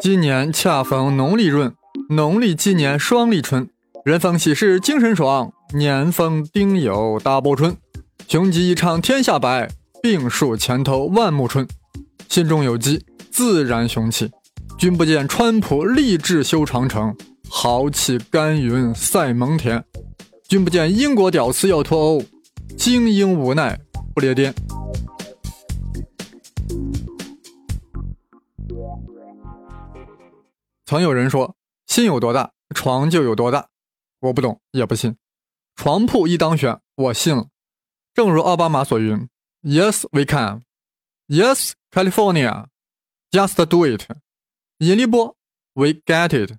今年恰逢农历闰，农历鸡年双立春，人逢喜事精神爽，年逢丁酉大报春，雄鸡一唱天下白，病树前头万木春。心中有鸡，自然雄起。君不见川普立志修长城，豪气干云赛蒙恬。君不见英国屌丝要脱欧，精英无奈不列颠。曾有人说，心有多大，床就有多大。我不懂，也不信。床铺一当选，我信了。正如奥巴马所云：“Yes, we can. Yes, California. Just do it.” 引力波，We get it.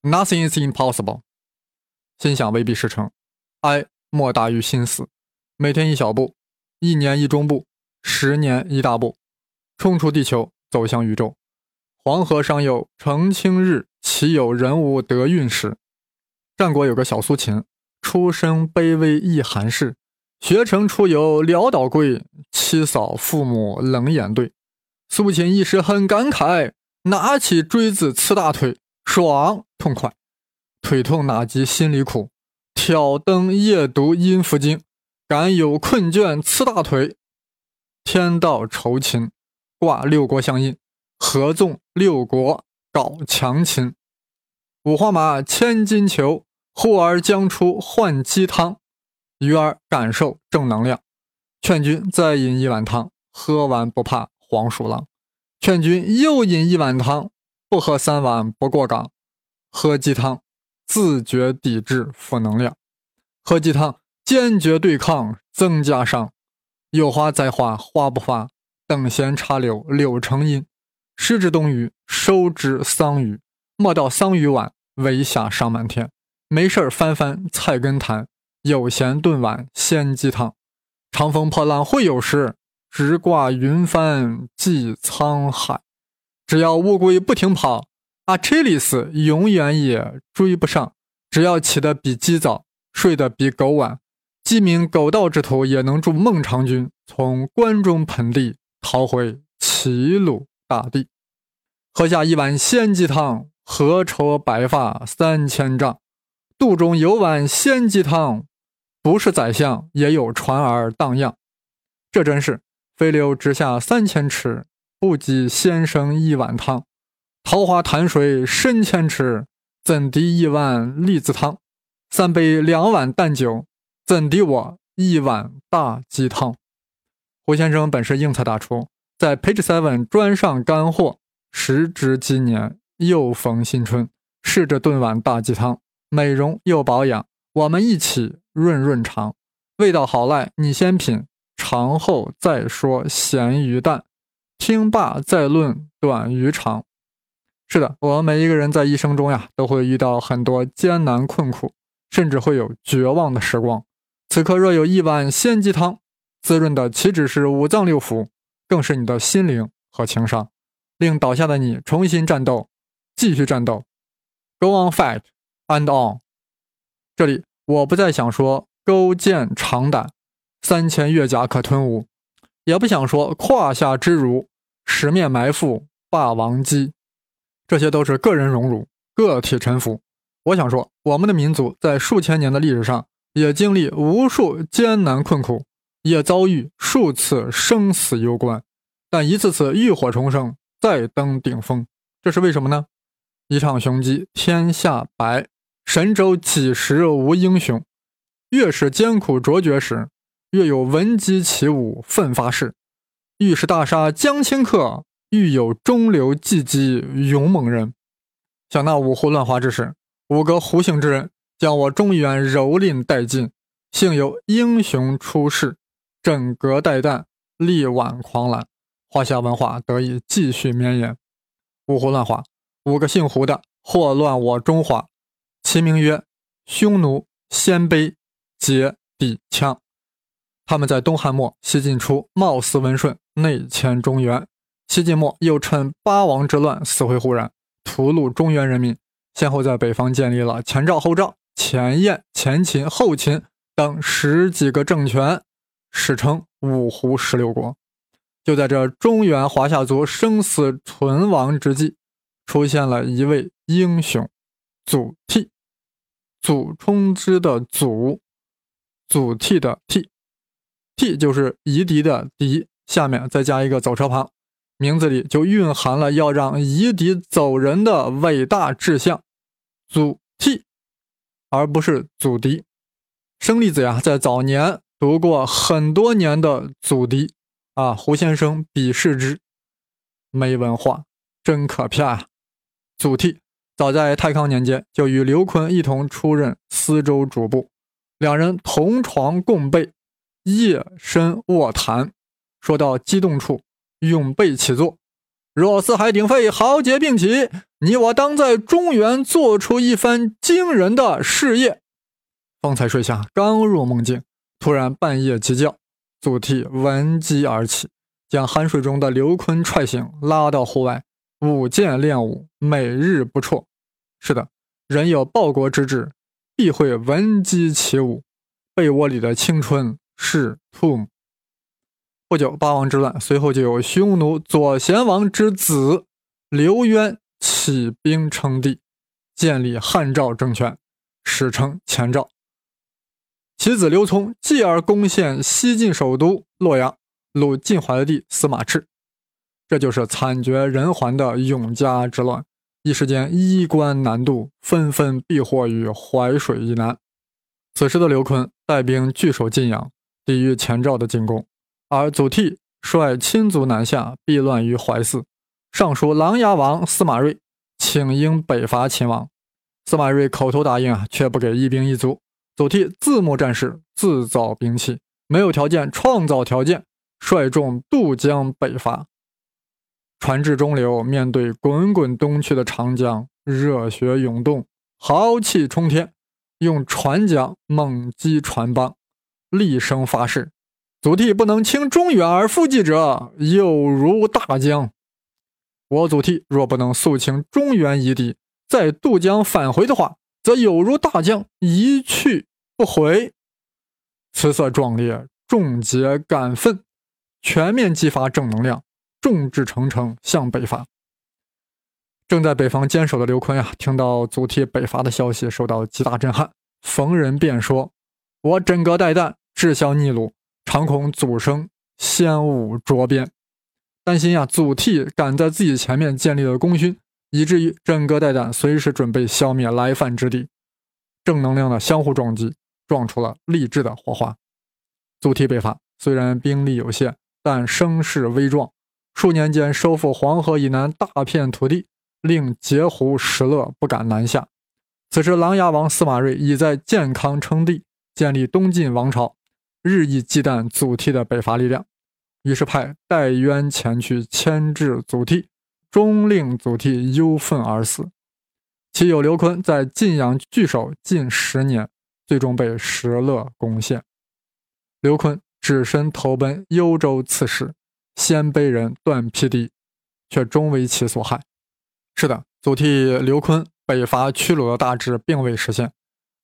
Nothing is impossible. 心想未必事成，哀莫大于心死。每天一小步，一年一中步，十年一大步，冲出地球，走向宇宙。黄河上有澄清日，岂有人无得运时？战国有个小苏秦，出身卑微一寒士，学成出游潦倒归，妻嫂父母冷眼对。苏秦一时很感慨，拿起锥子刺大腿，爽痛快。腿痛哪及心里苦，挑灯夜读阴符经，敢有困倦刺大腿。天道酬勤，挂六国相印。合纵六国搞强秦，五花马，千金裘，呼儿将出换鸡汤，鱼儿感受正能量。劝君再饮一碗汤，喝完不怕黄鼠狼。劝君又饮一碗汤，不喝三碗不过岗。喝鸡汤，自觉抵制负能量；喝鸡汤，坚决对抗增加伤。有花栽花花不发，等闲插柳柳成荫。失之东隅，收之桑榆。莫道桑榆晚，为霞尚满天。没事翻翻菜根谭，有闲炖碗鲜鸡汤。长风破浪会有时，直挂云帆济沧海。只要乌龟不停跑，阿切里斯永远也追不上。只要起得比鸡早，睡得比狗晚，鸡鸣狗盗之徒也能助孟尝君从关中盆地逃回齐鲁。大地，喝下一碗鲜鸡汤，何愁白发三千丈？肚中有碗鲜鸡汤，不是宰相也有船儿荡漾。这真是飞流直下三千尺，不及先生一碗汤。桃花潭水深千尺，怎敌一碗栗子汤？三杯两碗淡酒，怎敌我一碗大鸡汤？胡先生本是应菜大厨。在 Page Seven 专上干货，时值今年，又逢新春，试着炖碗大鸡汤，美容又保养，我们一起润润肠，味道好赖你先品，尝后再说咸鱼淡，听罢再论短鱼长。是的，我们每一个人在一生中呀，都会遇到很多艰难困苦，甚至会有绝望的时光。此刻若有一碗鲜鸡汤，滋润的岂止是五脏六腑？更是你的心灵和情商，令倒下的你重新战斗，继续战斗，Go on fight and on。这里我不再想说勾践长胆，三千越甲可吞吴，也不想说胯下之辱，十面埋伏霸王姬，这些都是个人荣辱，个体臣服。我想说，我们的民族在数千年的历史上，也经历无数艰难困苦。也遭遇数次生死攸关，但一次次浴火重生，再登顶峰，这是为什么呢？一场雄鸡天下白，神州几时无英雄？越是艰苦卓绝时，越有闻鸡起舞奋发士。欲是大杀将顷刻，欲有中流击击勇猛人。想那五胡乱华之时，五个胡姓之人将我中原蹂躏殆尽，幸有英雄出世。枕戈待旦，力挽狂澜，华夏文化得以继续绵延。五胡乱华，五个姓胡的祸乱我中华，其名曰匈奴、鲜卑、羯、氐、羌。他们在东汉末、西晋初貌似温顺，内迁中原；西晋末又趁八王之乱死灰复燃，屠戮中原人民，先后在北方建立了前赵、后赵、前燕、前秦、后秦等十几个政权。史称五胡十六国。就在这中原华夏族生死存亡之际，出现了一位英雄祖逖，祖冲之的祖，祖逖的逖，逖就是夷狄的狄，下面再加一个走车旁，名字里就蕴含了要让夷狄走人的伟大志向，祖逖，而不是祖狄。生粒子呀，在早年读过很多年的祖狄啊，胡先生鄙视之，没文化，真可怕啊！祖逖早在太康年间就与刘琨一同出任司州主簿，两人同床共被，夜深卧谈，说到激动处，永被起坐。若四海鼎沸，豪杰并起，你我当在中原做出一番惊人的事业。方才睡下，刚入梦境，突然半夜鸡叫，祖逖闻鸡而起，将酣睡中的刘琨踹醒，拉到户外。舞剑练武，每日不辍。是的，人有报国之志，必会闻鸡起。舞。被窝里的青春是兔母。不久，八王之乱，随后就有匈奴左贤王之子刘渊起。兵称帝，建立汉赵政权，史称前赵。其子刘聪继而攻陷西晋首都洛阳，掳晋怀帝司马炽。这就是惨绝人寰的永嘉之乱，一时间衣冠南渡，纷纷避祸于淮水以南。此时的刘琨带兵据守晋阳，抵御前赵的进攻，而祖逖率亲族南下，避乱于淮泗。尚书琅琊王司马睿请缨北伐秦王，司马睿口头答应啊，却不给一兵一卒。祖逖自募战士，自造兵器，没有条件创造条件，率众渡江北伐。船至中流，面对滚滚东去的长江，热血涌动，豪气冲天，用船桨猛击船帮，厉声发誓：祖逖不能倾中原而复计者，有如大江。我祖逖若不能肃清中原夷狄，再渡江返回的话，则有如大将一去不回。此色壮烈，众皆感奋，全面激发正能量。众志成城向北伐。正在北方坚守的刘琨呀，听到祖逖北伐的消息，受到极大震撼，逢人便说：“我枕戈待旦，志向逆鲁，常恐祖生先武卓鞭。”担心呀，祖逖赶在自己前面建立了功勋，以至于枕戈待旦，随时准备消灭来犯之敌。正能量的相互撞击，撞出了励志的火花。祖逖北伐虽然兵力有限，但声势威壮。数年间，收复黄河以南大片土地，令截胡、石勒不敢南下。此时，琅琊王司马睿已在建康称帝，建立东晋王朝，日益忌惮祖逖的北伐力量，于是派戴渊前去牵制祖逖，终令祖逖忧愤而死。其友刘琨在晋阳据守近十年，最终被石勒攻陷。刘琨只身投奔幽州刺史。鲜卑人段丕帝，却终为其所害。是的，祖逖、刘琨北伐屈辱的大志并未实现，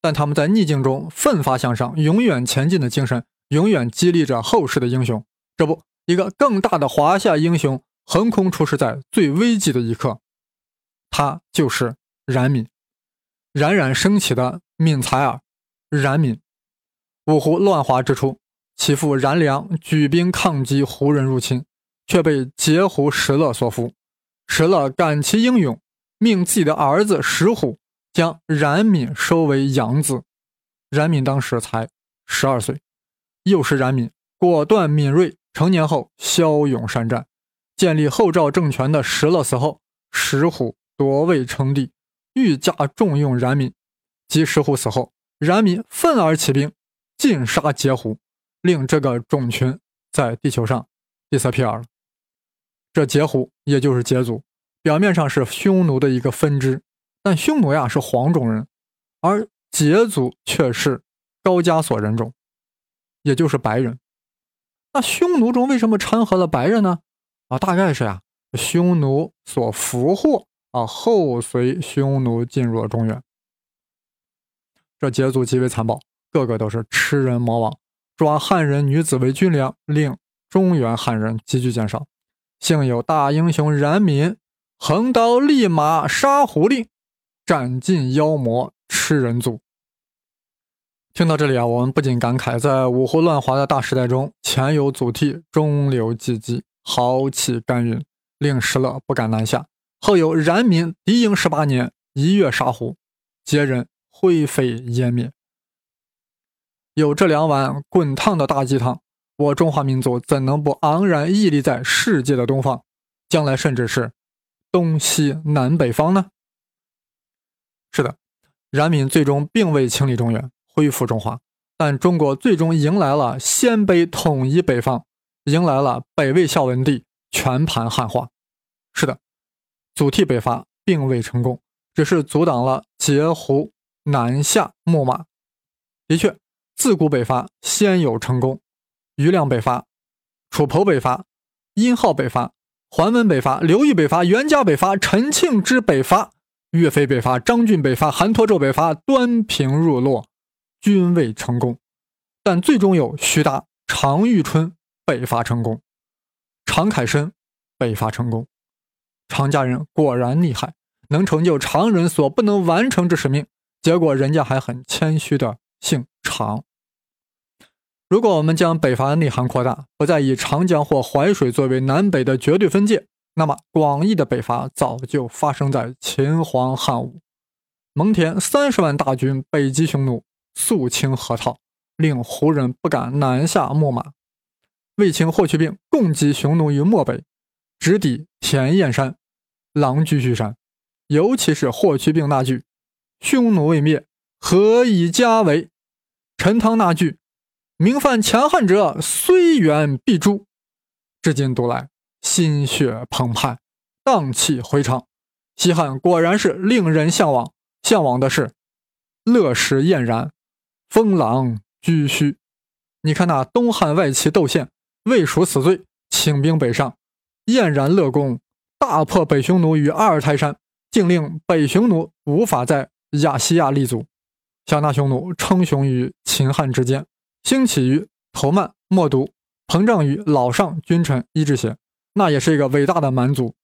但他们在逆境中奋发向上、永远前进的精神，永远激励着后世的英雄。这不，一个更大的华夏英雄横空出世在最危急的一刻，他就是冉闵。冉冉升起的闵才儿，冉闵。五胡乱华之初。其父冉良举兵抗击胡人入侵，却被截胡石勒所俘。石勒感其英勇，命自己的儿子石虎将冉闵收为养子。冉闵当时才十二岁，幼时冉闵果断敏锐，成年后骁勇善战，建立后赵政权的石勒死后，石虎夺位称帝，愈加重用冉闵。及石虎死后，冉闵愤而起兵，尽杀截胡。令这个种群在地球上 disappear。这羯胡也就是羯族，表面上是匈奴的一个分支，但匈奴呀是黄种人，而羯族却是高加索人种，也就是白人。那匈奴中为什么掺和了白人呢？啊，大概是呀，匈奴所俘获啊，后随匈奴进入了中原。这羯族极为残暴，个个都是吃人魔王。抓汉人女子为军粮，令中原汉人急剧减少。幸有大英雄冉闵横刀立马杀狐狸，斩尽妖魔吃人族。听到这里啊，我们不禁感慨，在五胡乱华的大时代中，前有祖逖中流击楫，豪气干云，令石勒不敢南下；后有冉闵敌营十八年，一跃杀胡，皆人灰飞烟灭。有这两碗滚烫的大鸡汤，我中华民族怎能不昂然屹立在世界的东方？将来甚至是东西南北方呢？是的，冉闵最终并未清理中原。恢复中华，但中国最终迎来了鲜卑统一北方，迎来了北魏孝文帝全盘汉化。是的，祖逖北伐并未成功，只是阻挡了截胡南下牧马。的确，自古北伐先有成功，余亮北伐、楚侯北伐、殷浩北伐、桓温北伐、刘裕北伐、袁家北伐、陈庆之北伐、岳飞北伐、张俊北伐、韩侂胄北伐，端平入洛。均未成功，但最终有徐达、常遇春北伐成功，常凯申北伐成功。常家人果然厉害，能成就常人所不能完成之使命。结果人家还很谦虚的姓常。如果我们将北伐的内涵扩大，不再以长江或淮水作为南北的绝对分界，那么广义的北伐早就发生在秦皇汉武。蒙恬三十万大军北击匈奴。肃清河套，令胡人不敢南下牧马。卫青、霍去病共击匈奴于漠北，直抵田堰山、狼居胥山。尤其是霍去病那句“匈奴未灭，何以家为”，陈汤那句“明犯强汉者，虽远必诛”，至今读来心血澎湃，荡气回肠。西汉果然是令人向往，向往的是乐时俨然。封狼居胥，你看那东汉外戚窦宪未赎死罪，请兵北上，燕然乐功，大破北匈奴于阿尔泰山，竟令北匈奴无法在亚细亚立足。小那匈奴称雄于秦汉之间，兴起于头曼、冒毒，膨胀于老上君臣伊之邪，那也是一个伟大的蛮族。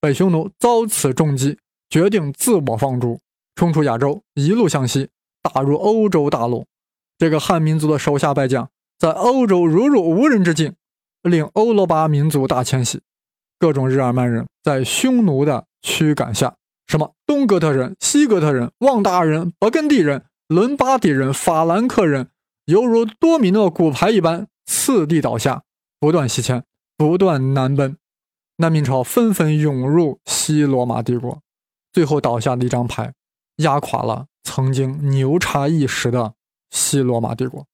北匈奴遭此重击，决定自我放逐，冲出亚洲，一路向西。打入欧洲大陆，这个汉民族的手下败将在欧洲如入无人之境，令欧罗巴民族大迁徙。各种日耳曼人在匈奴的驱赶下，什么东哥特人、西哥特人、旺达人、勃艮第人、伦巴第人、法兰克人，犹如多米诺骨牌一般次第倒下，不断西迁，不断南奔。难民潮纷纷涌入西罗马帝国，最后倒下的一张牌，压垮了。曾经牛叉一时的西罗马帝国，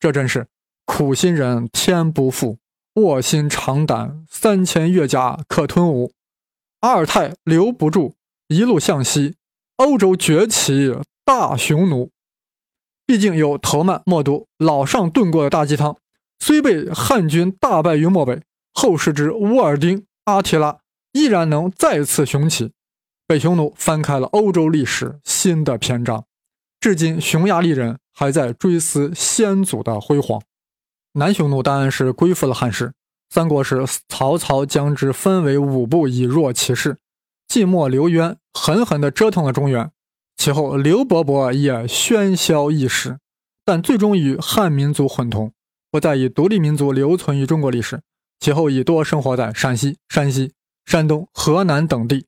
这真是苦心人天不负，卧薪尝胆三千越甲可吞吴。阿尔泰留不住，一路向西，欧洲崛起大匈奴。毕竟有头曼、默毒、老上炖过的大鸡汤，虽被汉军大败于漠北，后世之乌尔丁、阿提拉依然能再次雄起。北匈奴翻开了欧洲历史新的篇章，至今匈牙利人还在追思先祖的辉煌。南匈奴当然是归附了汉室。三国时，曹操将之分为五部以弱其势。晋末，刘渊狠狠地折腾了中原，其后刘伯伯也喧嚣一时，但最终与汉民族混同，不再以独立民族留存于中国历史。其后已多生活在陕西、山西、山东、河南等地。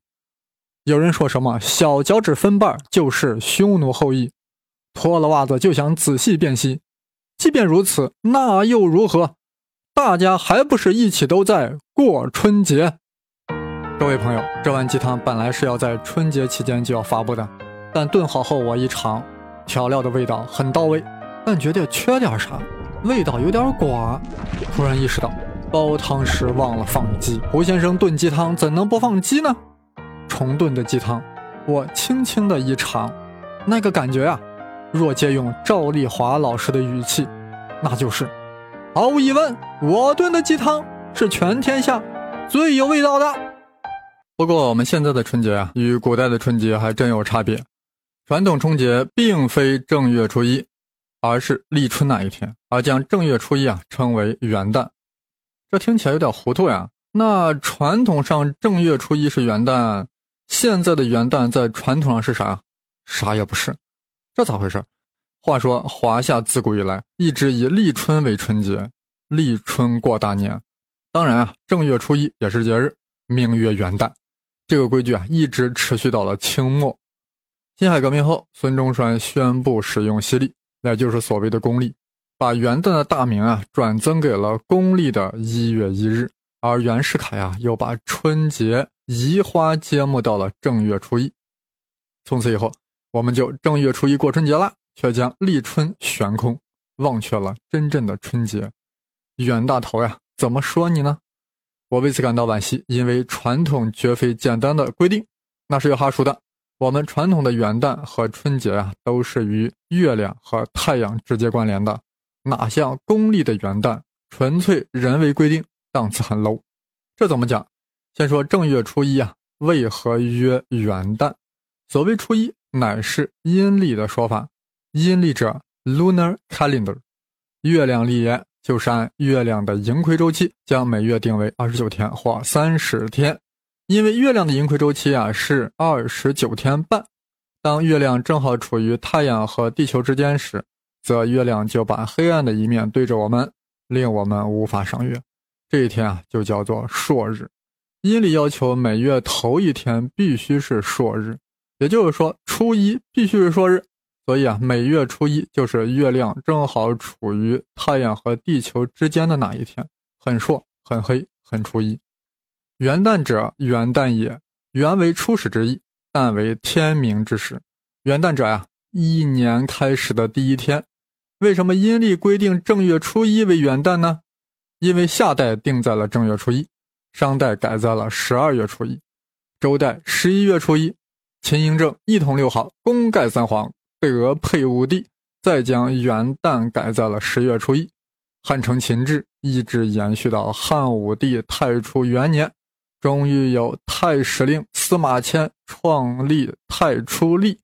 有人说什么小脚趾分瓣就是匈奴后裔，脱了袜子就想仔细辨析。即便如此，那又如何？大家还不是一起都在过春节？各位朋友，这碗鸡汤本来是要在春节期间就要发布的，但炖好后我一尝，调料的味道很到位，但觉得缺点啥，味道有点寡。突然意识到煲汤时忘了放鸡，胡先生炖鸡汤怎能不放鸡呢？重炖的鸡汤，我轻轻的一尝，那个感觉呀，若借用赵丽华老师的语气，那就是，毫无疑问，我炖的鸡汤是全天下最有味道的。不过我们现在的春节啊，与古代的春节还真有差别。传统春节并非正月初一，而是立春那一天，而将正月初一啊称为元旦。这听起来有点糊涂呀。那传统上正月初一是元旦，现在的元旦在传统上是啥？啥也不是，这咋回事？话说华夏自古以来一直以立春为春节，立春过大年。当然啊，正月初一也是节日，名曰元旦。这个规矩啊，一直持续到了清末。辛亥革命后，孙中山宣布使用西历，那就是所谓的公历，把元旦的大名啊转增给了公历的一月一日。而袁世凯呀，又把春节移花接木到了正月初一。从此以后，我们就正月初一过春节了，却将立春悬空，忘却了真正的春节。袁大头呀，怎么说你呢？我为此感到惋惜，因为传统绝非简单的规定，那是有哈数的。我们传统的元旦和春节啊，都是与月亮和太阳直接关联的，哪像公历的元旦，纯粹人为规定，档次很 low。这怎么讲？先说正月初一啊，为何曰元旦？所谓初一，乃是阴历的说法。阴历者，lunar calendar，月亮历年。就是按月亮的盈亏周期，将每月定为二十九天或三十天。因为月亮的盈亏周期啊是二十九天半，当月亮正好处于太阳和地球之间时，则月亮就把黑暗的一面对着我们，令我们无法赏月。这一天啊就叫做朔日。阴历要求每月头一天必须是朔日，也就是说初一必须是朔日。所以啊，每月初一就是月亮正好处于太阳和地球之间的那一天，很朔、很黑、很初一。元旦者，元旦也，元为初始之意，旦为天明之时。元旦者呀，一年开始的第一天。为什么阴历规定正月初一为元旦呢？因为夏代定在了正月初一，商代改在了十二月初一，周代十一月初一，秦嬴政一统六号，功盖三皇。德配五帝，再将元旦改在了十月初一。汉承秦制一直延续到汉武帝太初元年，终于有太史令司马迁创立太初历，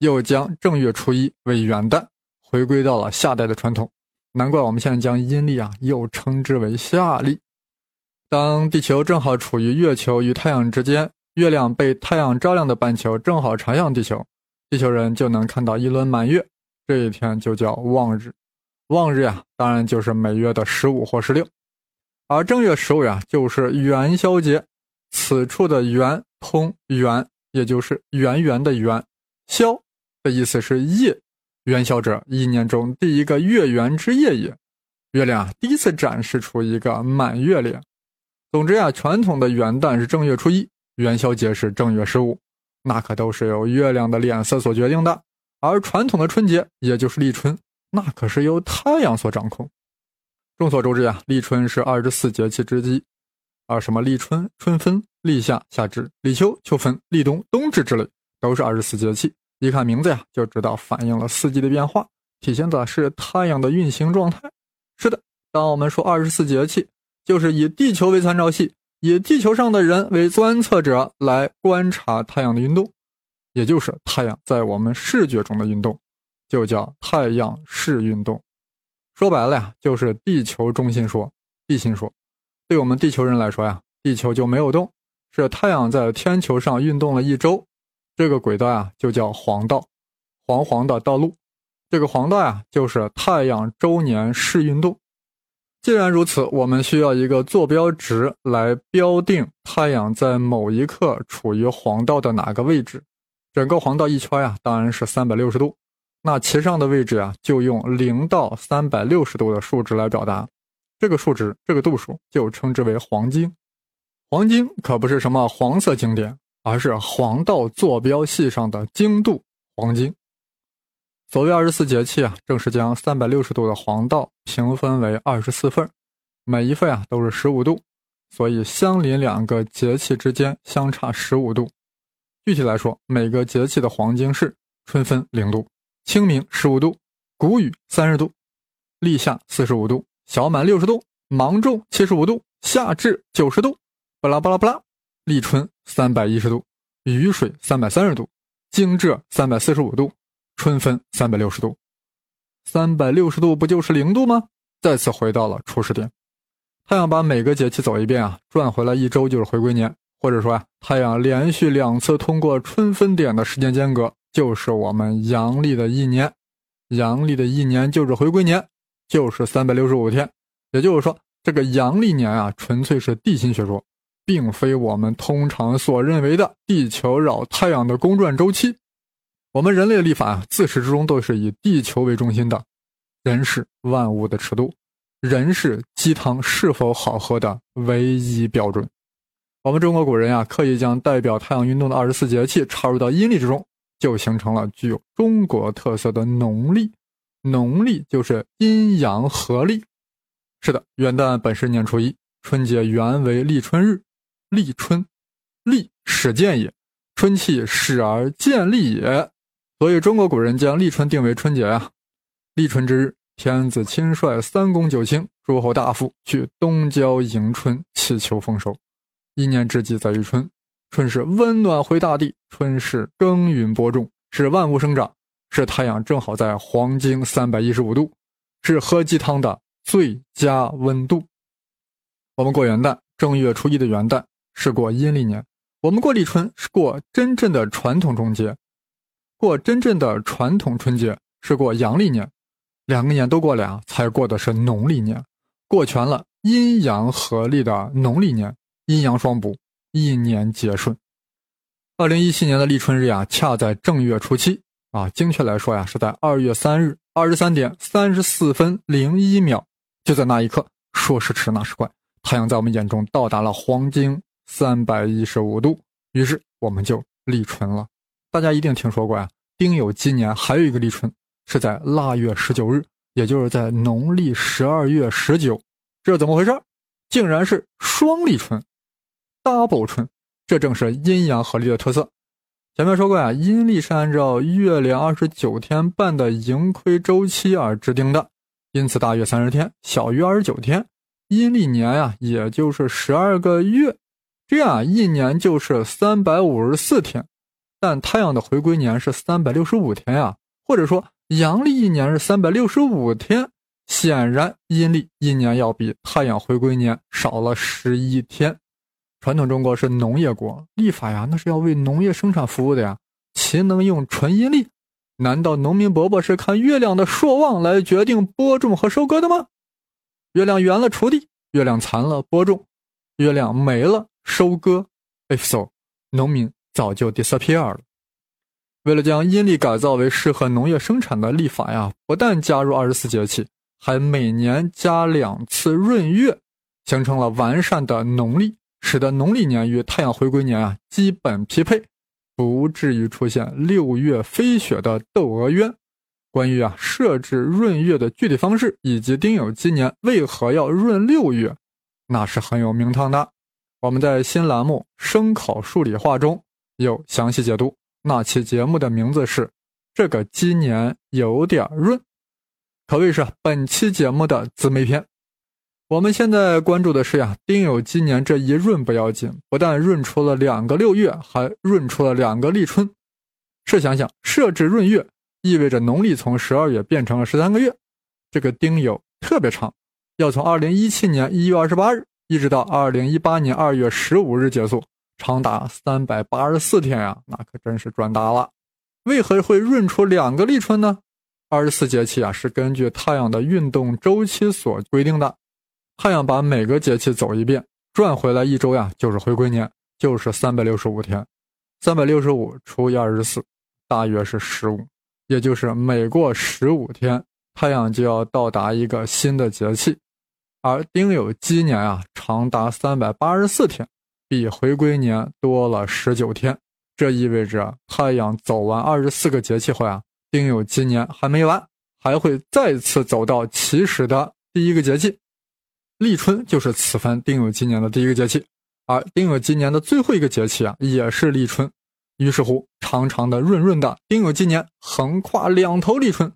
又将正月初一为元旦，回归到了夏代的传统。难怪我们现在将阴历啊又称之为夏历。当地球正好处于月球与太阳之间，月亮被太阳照亮的半球正好朝向地球。地球人就能看到一轮满月，这一天就叫望日。望日呀，当然就是每月的十五或十六。而正月十五呀，就是元宵节。此处的元通元，也就是圆圆的圆。宵的意思是夜。元宵者，一年中第一个月圆之夜也。月亮啊第一次展示出一个满月脸。总之呀，传统的元旦是正月初一，元宵节是正月十五。那可都是由月亮的脸色所决定的，而传统的春节，也就是立春，那可是由太阳所掌控。众所周知呀，立春是二十四节气之一，而什么立春、春分、立夏、夏至、立秋、秋分、立冬、冬至之类，都是二十四节气。一看名字呀，就知道反映了四季的变化，体现的是太阳的运行状态。是的，当我们说二十四节气，就是以地球为参照系。以地球上的人为观测者来观察太阳的运动，也就是太阳在我们视觉中的运动，就叫太阳视运动。说白了呀，就是地球中心说、地心说。对我们地球人来说呀，地球就没有动，是太阳在天球上运动了一周，这个轨道呀就叫黄道，黄黄的道路。这个黄道呀，就是太阳周年视运动。既然如此，我们需要一个坐标值来标定太阳在某一刻处于黄道的哪个位置。整个黄道一圈呀，当然是三百六十度。那其上的位置呀，就用零到三百六十度的数值来表达。这个数值，这个度数就称之为黄经。黄经可不是什么黄色经典，而是黄道坐标系上的经度黄经。所谓二十四节气啊，正是将三百六十度的黄道平分为二十四份每一份啊都是十五度，所以相邻两个节气之间相差十五度。具体来说，每个节气的黄经是：春分零度，清明十五度，谷雨三十度，立夏四十五度，小满六十度，芒种七十五度，夏至九十度，巴拉巴拉巴拉，立春三百一十度，雨水三百三十度，惊蛰三百四十五度。春分三百六十度，三百六十度不就是零度吗？再次回到了初始点。太阳把每个节气走一遍啊，转回来一周就是回归年，或者说啊，太阳连续两次通过春分点的时间间隔，就是我们阳历的一年。阳历的一年就是回归年，就是三百六十五天。也就是说，这个阳历年啊，纯粹是地心学说，并非我们通常所认为的地球绕太阳的公转周期。我们人类的历法啊，自始至终都是以地球为中心的，人是万物的尺度。人是鸡汤是否好喝的唯一标准。我们中国古人呀，刻意将代表太阳运动的二十四节气插入到阴历之中，就形成了具有中国特色的农历。农历就是阴阳合历。是的，元旦本是年初一，春节原为立春日。立春，立始建也，春气始而建立也。所以中国古人将立春定为春节啊。立春之日。天子亲率三公九卿、诸侯大夫去东郊迎春，祈求丰收。一年之计在于春，春是温暖回大地，春是耕耘播种，是万物生长，是太阳正好在黄经三百一十五度，是喝鸡汤的最佳温度。我们过元旦，正月初一的元旦是过阴历年；我们过立春是过真正的传统中节，过真正的传统春节是过阳历年。两个年都过俩，才过的是农历年，过全了阴阳合历的农历年，阴阳双补，一年皆顺。二零一七年的立春日呀，恰在正月初七啊，精确来说呀，是在二月三日二十三点三十四分零一秒，就在那一刻，说时迟那时快，太阳在我们眼中到达了黄经三百一十五度，于是我们就立春了。大家一定听说过呀，丁酉鸡年还有一个立春。是在腊月十九日，也就是在农历十二月十九，这是怎么回事？竟然是双立春，double 春，这正是阴阳合历的特色。前面说过呀，阴历是按照月亮二十九天半的盈亏周期而制定的，因此大约三十天，小于二十九天，阴历年呀，也就是十二个月，这样一年就是三百五十四天。但太阳的回归年是三百六十五天呀，或者说。阳历一年是三百六十五天，显然阴历一年要比太阳回归年少了十一天。传统中国是农业国，历法呀那是要为农业生产服务的呀，岂能用纯阴历？难道农民伯伯是看月亮的朔望来决定播种和收割的吗？月亮圆了锄地，月亮残了播种，月亮没了收割。If so，农民早就 disappear 了。为了将阴历改造为适合农业生产的历法呀，不但加入二十四节气，还每年加两次闰月，形成了完善的农历，使得农历年与太阳回归年啊基本匹配，不至于出现六月飞雪的窦娥冤。关于啊设置闰月的具体方式以及丁酉鸡年为何要闰六月，那是很有名堂的。我们在新栏目《生考数理化》中有详细解读。那期节目的名字是《这个鸡年有点润》，可谓是本期节目的姊妹篇。我们现在关注的是呀，丁酉鸡年这一闰不要紧，不但闰出了两个六月，还闰出了两个立春。试想想，设置闰月意味着农历从十二月变成了十三个月，这个丁酉特别长，要从二零一七年一月二十八日一直到二零一八年二月十五日结束。长达三百八十四天呀，那可真是赚大了。为何会闰出两个立春呢？二十四节气啊，是根据太阳的运动周期所规定的。太阳把每个节气走一遍，转回来一周呀，就是回归年，就是三百六十五天。三百六十五除以二十四，大约是十五，也就是每过十五天，太阳就要到达一个新的节气。而丁酉鸡年啊，长达三百八十四天。比回归年多了十九天，这意味着太阳走完二十四个节气后啊，丁酉鸡年还没完，还会再次走到起始的第一个节气，立春就是此番丁酉鸡年的第一个节气，而丁酉鸡年的最后一个节气啊，也是立春。于是乎，长长的、润润的丁酉鸡年横跨两头立春。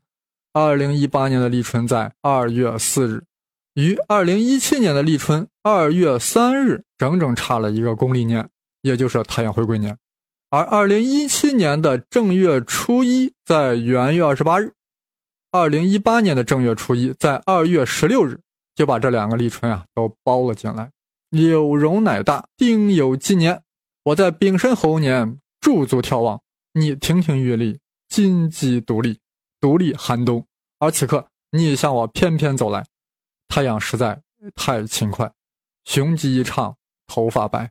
二零一八年的立春在二月四日。于二零一七年的立春二月三日整整差了一个公历年，也就是太阳回归年，而二零一七年的正月初一在元月二十八日，二零一八年的正月初一在二月十六日，就把这两个立春啊都包了进来。有容乃大，丁酉鸡年，我在丙申猴年驻足眺望，你亭亭玉立，金鸡独立，独立寒冬。而此刻你向我翩翩走来，太阳实在太勤快，雄鸡一唱，头发白。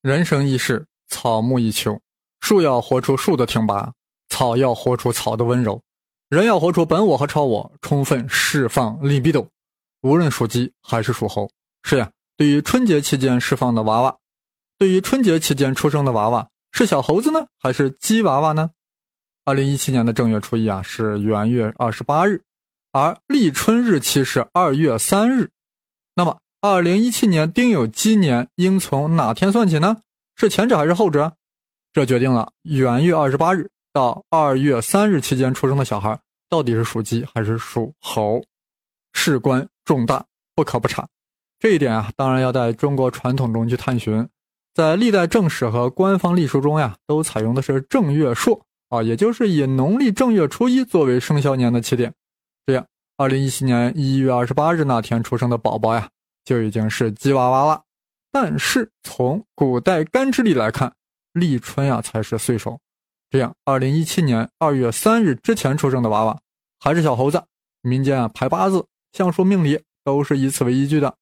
人生一世，草木一秋，树要活出树的挺拔，草要活出草的温柔。人要活出本我和超我，充分释放力比斗。无论属鸡还是属猴，是呀。对于春节期间释放的娃娃，对于春节期间出生的娃娃，是小猴子呢，还是鸡娃娃呢？二零一七年的正月初一啊，是元月二十八日，而立春日期是二月三日。那么，二零一七年丁酉鸡年应从哪天算起呢？是前者还是后者？这决定了元月二十八日。到二月三日期间出生的小孩，到底是属鸡还是属猴，事关重大，不可不查。这一点啊，当然要在中国传统中去探寻。在历代正史和官方历书中呀，都采用的是正月朔啊，也就是以农历正月初一作为生肖年的起点。这样，二零一七年一月二十八日那天出生的宝宝呀，就已经是鸡娃娃了。但是从古代干支历来看，立春呀才是岁首。这样，二零一七年二月三日之前出生的娃娃还是小猴子。民间啊排八字、相术、命理都是以此为依据的。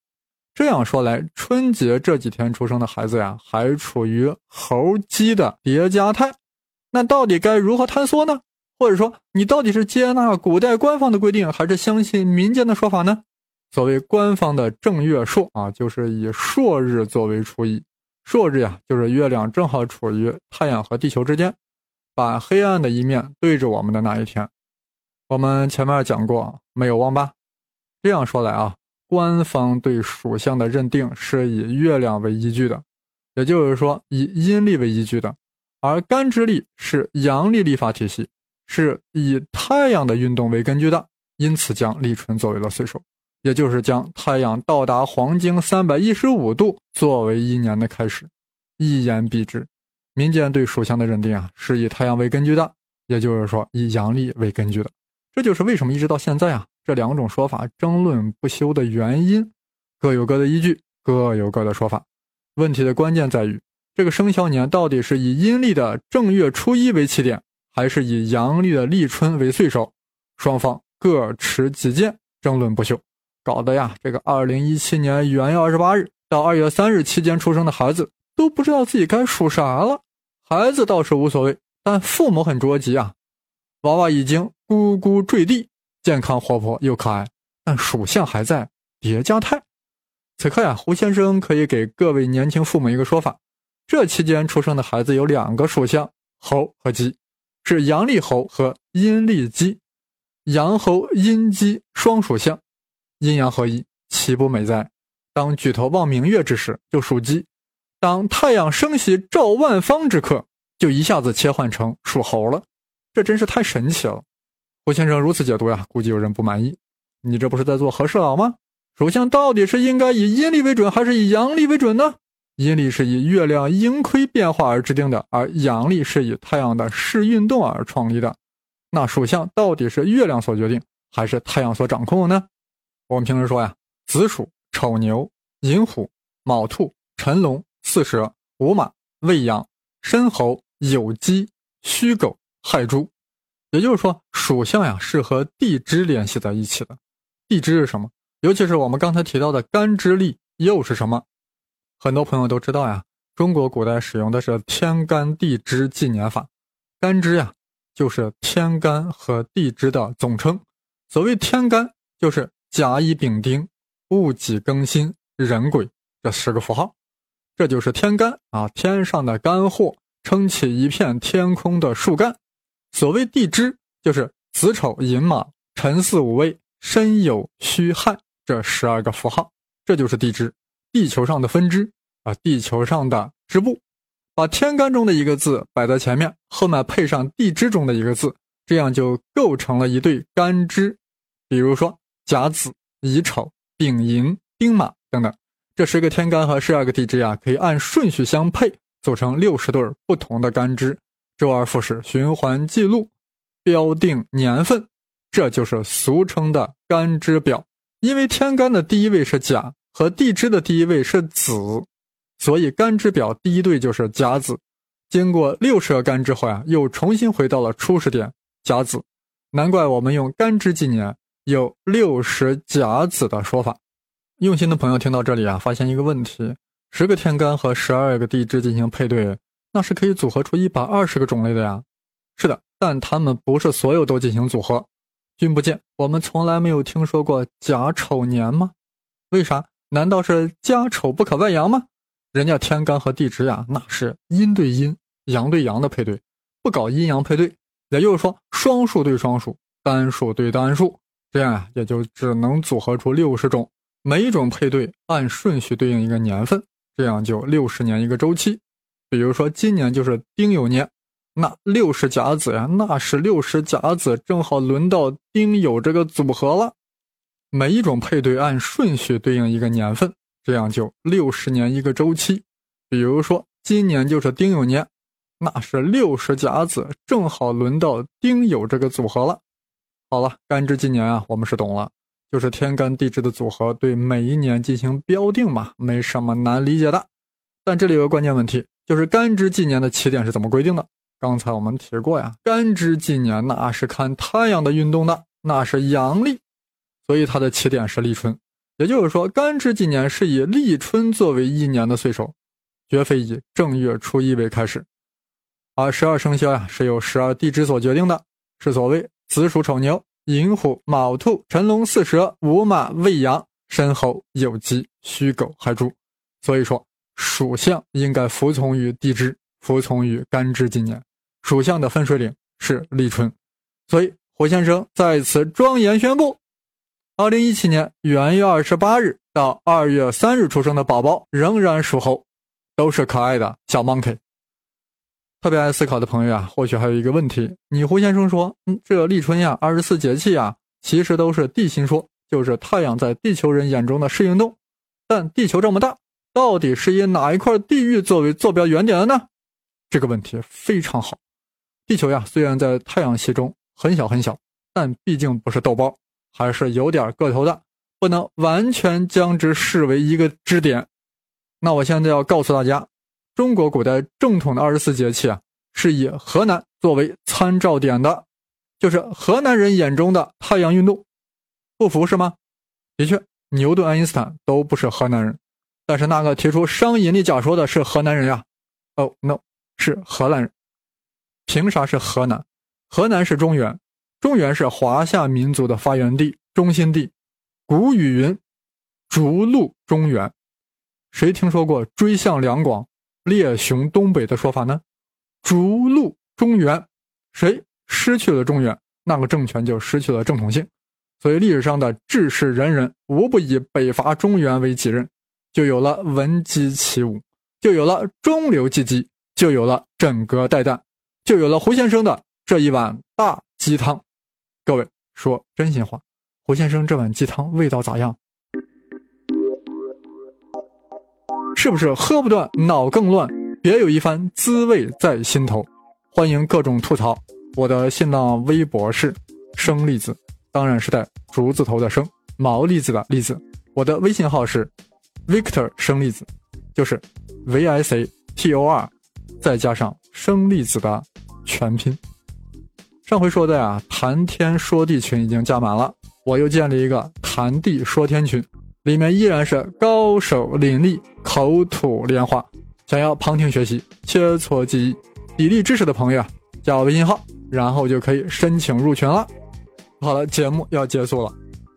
这样说来，春节这几天出生的孩子呀，还处于猴鸡的叠加态。那到底该如何探索呢？或者说，你到底是接纳古代官方的规定，还是相信民间的说法呢？所谓官方的正月朔啊，就是以朔日作为初一。朔日呀，就是月亮正好处于太阳和地球之间。把黑暗的一面对着我们的那一天，我们前面讲过，没有忘吧？这样说来啊，官方对属相的认定是以月亮为依据的，也就是说以阴历为依据的，而干支历是阳历历法体系，是以太阳的运动为根据的，因此将立春作为了岁首，也就是将太阳到达黄经三百一十五度作为一年的开始，一言蔽之。民间对属相的认定啊，是以太阳为根据的，也就是说以阳历为根据的。这就是为什么一直到现在啊，这两种说法争论不休的原因，各有各的依据，各有各的说法。问题的关键在于，这个生肖年到底是以阴历的正月初一为起点，还是以阳历的立春为岁首？双方各持己见，争论不休，搞得呀，这个二零一七年元月二十八日到二月三日期间出生的孩子。都不知道自己该属啥了，孩子倒是无所谓，但父母很着急啊。娃娃已经咕咕坠地，健康活泼又可爱，但属相还在叠加态。此刻呀，胡先生可以给各位年轻父母一个说法：这期间出生的孩子有两个属相，猴和鸡，是阳历猴和阴历鸡，阳猴阴鸡双属相，阴阳合一，岂不美哉？当举头望明月之时，就属鸡。当太阳升起照万方之刻，就一下子切换成属猴了，这真是太神奇了。胡先生如此解读呀，估计有人不满意。你这不是在做和事佬吗？属相到底是应该以阴历为准，还是以阳历为准呢？阴历是以月亮盈亏变化而制定的，而阳历是以太阳的视运动而创立的。那属相到底是月亮所决定，还是太阳所掌控呢？我们平时说呀，子鼠、丑牛、寅虎、卯兔、辰龙。巳蛇、午马、未羊、申猴、酉鸡、戌狗、亥猪，也就是说，属相呀是和地支联系在一起的。地支是什么？尤其是我们刚才提到的干支历又是什么？很多朋友都知道呀，中国古代使用的是天干地支纪年法，干支呀就是天干和地支的总称。所谓天干，就是甲乙丙丁、戊己庚辛、壬癸这十个符号。这就是天干啊，天上的干货，撑起一片天空的树干。所谓地支，就是子丑寅卯辰巳午未申酉戌亥这十二个符号，这就是地支，地球上的分支啊，地球上的支部。把天干中的一个字摆在前面，后面配上地支中的一个字，这样就构成了一对干支。比如说甲子、乙丑、丙寅、丁马等等。这十个天干和十二个地支呀，可以按顺序相配，组成六十对不同的干支，周而复始，循环记录，标定年份，这就是俗称的干支表，因为天干的第一位是甲，和地支的第一位是子，所以干支表第一对就是甲子。经过六十个干支后呀，又重新回到了初始点甲子。难怪我们用干支纪年有六十甲子的说法。用心的朋友听到这里啊，发现一个问题：十个天干和十二个地支进行配对，那是可以组合出一百二十个种类的呀。是的，但他们不是所有都进行组合。君不见，我们从来没有听说过甲丑年吗？为啥？难道是家丑不可外扬吗？人家天干和地支呀，那是阴对阴、阳对阳的配对，不搞阴阳配对。也就是说，双数对双数，单数对单数，这样呀，也就只能组合出六十种。每一种配对按顺序对应一个年份，这样就六十年一个周期。比如说今年就是丁酉年。那六十甲子呀，那是六十甲子，正好轮到丁酉这个组合了。每一种配对按顺序对应一个年份，这样就六十年一个周期。比如说今年就是丁酉年，那是六十甲子，正好轮到丁酉这个组合了。好了，干支纪年啊，我们是懂了，就是天干地支的组合对每一年进行标定嘛，没什么难理解的。但这里有个关键问题，就是干支纪年的起点是怎么规定的？刚才我们提过呀，干支纪年那是看太阳的运动的，那是阳历，所以它的起点是立春。也就是说，干支纪年是以立春作为一年的岁首，绝非以正月初一为开始。而十二生肖呀，是由十二地支所决定的，是所谓子鼠丑牛、寅虎卯兔、辰龙巳蛇、午马未羊、申猴酉鸡、戌狗亥猪。所以说，属相应该服从于地支，服从于干支纪年。属相的分水岭是立春，所以胡先生在此庄严宣布：，二零一七年元月二十八日到二月三日出生的宝宝仍然属猴，都是可爱的小 monkey。特别爱思考的朋友啊，或许还有一个问题：你胡先生说，嗯，这立春呀，二十四节气呀，其实都是地心说，就是太阳在地球人眼中的适应动。但地球这么大，到底是以哪一块地域作为坐标原点的呢？这个问题非常好。地球呀，虽然在太阳系中很小很小，但毕竟不是豆包，还是有点个头的，不能完全将之视为一个支点。那我现在要告诉大家，中国古代正统的二十四节气啊，是以河南作为参照点的，就是河南人眼中的太阳运动。不服是吗？的确，牛顿、爱因斯坦都不是河南人，但是那个提出熵引力假说的是河南人呀。哦，no，是荷兰人。凭啥是河南？河南是中原，中原是华夏民族的发源地、中心地。古语云：“逐鹿中原。”谁听说过“追向两广，猎雄东北”的说法呢？逐鹿中原，谁失去了中原，那个政权就失去了正统性。所以历史上的志士仁人无不以北伐中原为己任，就有了闻鸡起舞，就有了中流击击，就有了枕戈待旦。就有了胡先生的这一碗大鸡汤。各位说真心话，胡先生这碗鸡汤味道咋样？是不是喝不断，脑更乱，别有一番滋味在心头？欢迎各种吐槽。我的新浪微博是生栗子，当然是带竹字头的生，毛栗子的栗子。我的微信号是 Victor 生栗子，就是 V I C T O R，再加上生栗子的。全拼。上回说的呀，谈天说地群已经加满了，我又建立一个谈地说天群，里面依然是高手林立，口吐莲花。想要旁听学习、切磋技艺、砥砺知识的朋友，加我微信号，然后就可以申请入群了。好了，节目要结束了，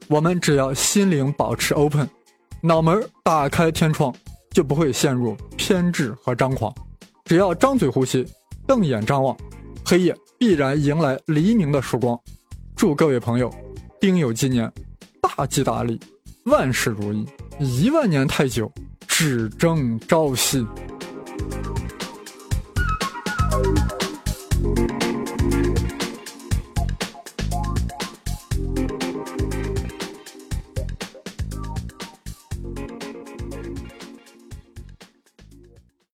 我们只要心灵保持 open，脑门打开天窗，就不会陷入偏执和张狂。只要张嘴呼吸，瞪眼张望。黑夜必然迎来黎明的曙光，祝各位朋友丁酉纪年大吉大利，万事如意，一万年太久，只争朝夕。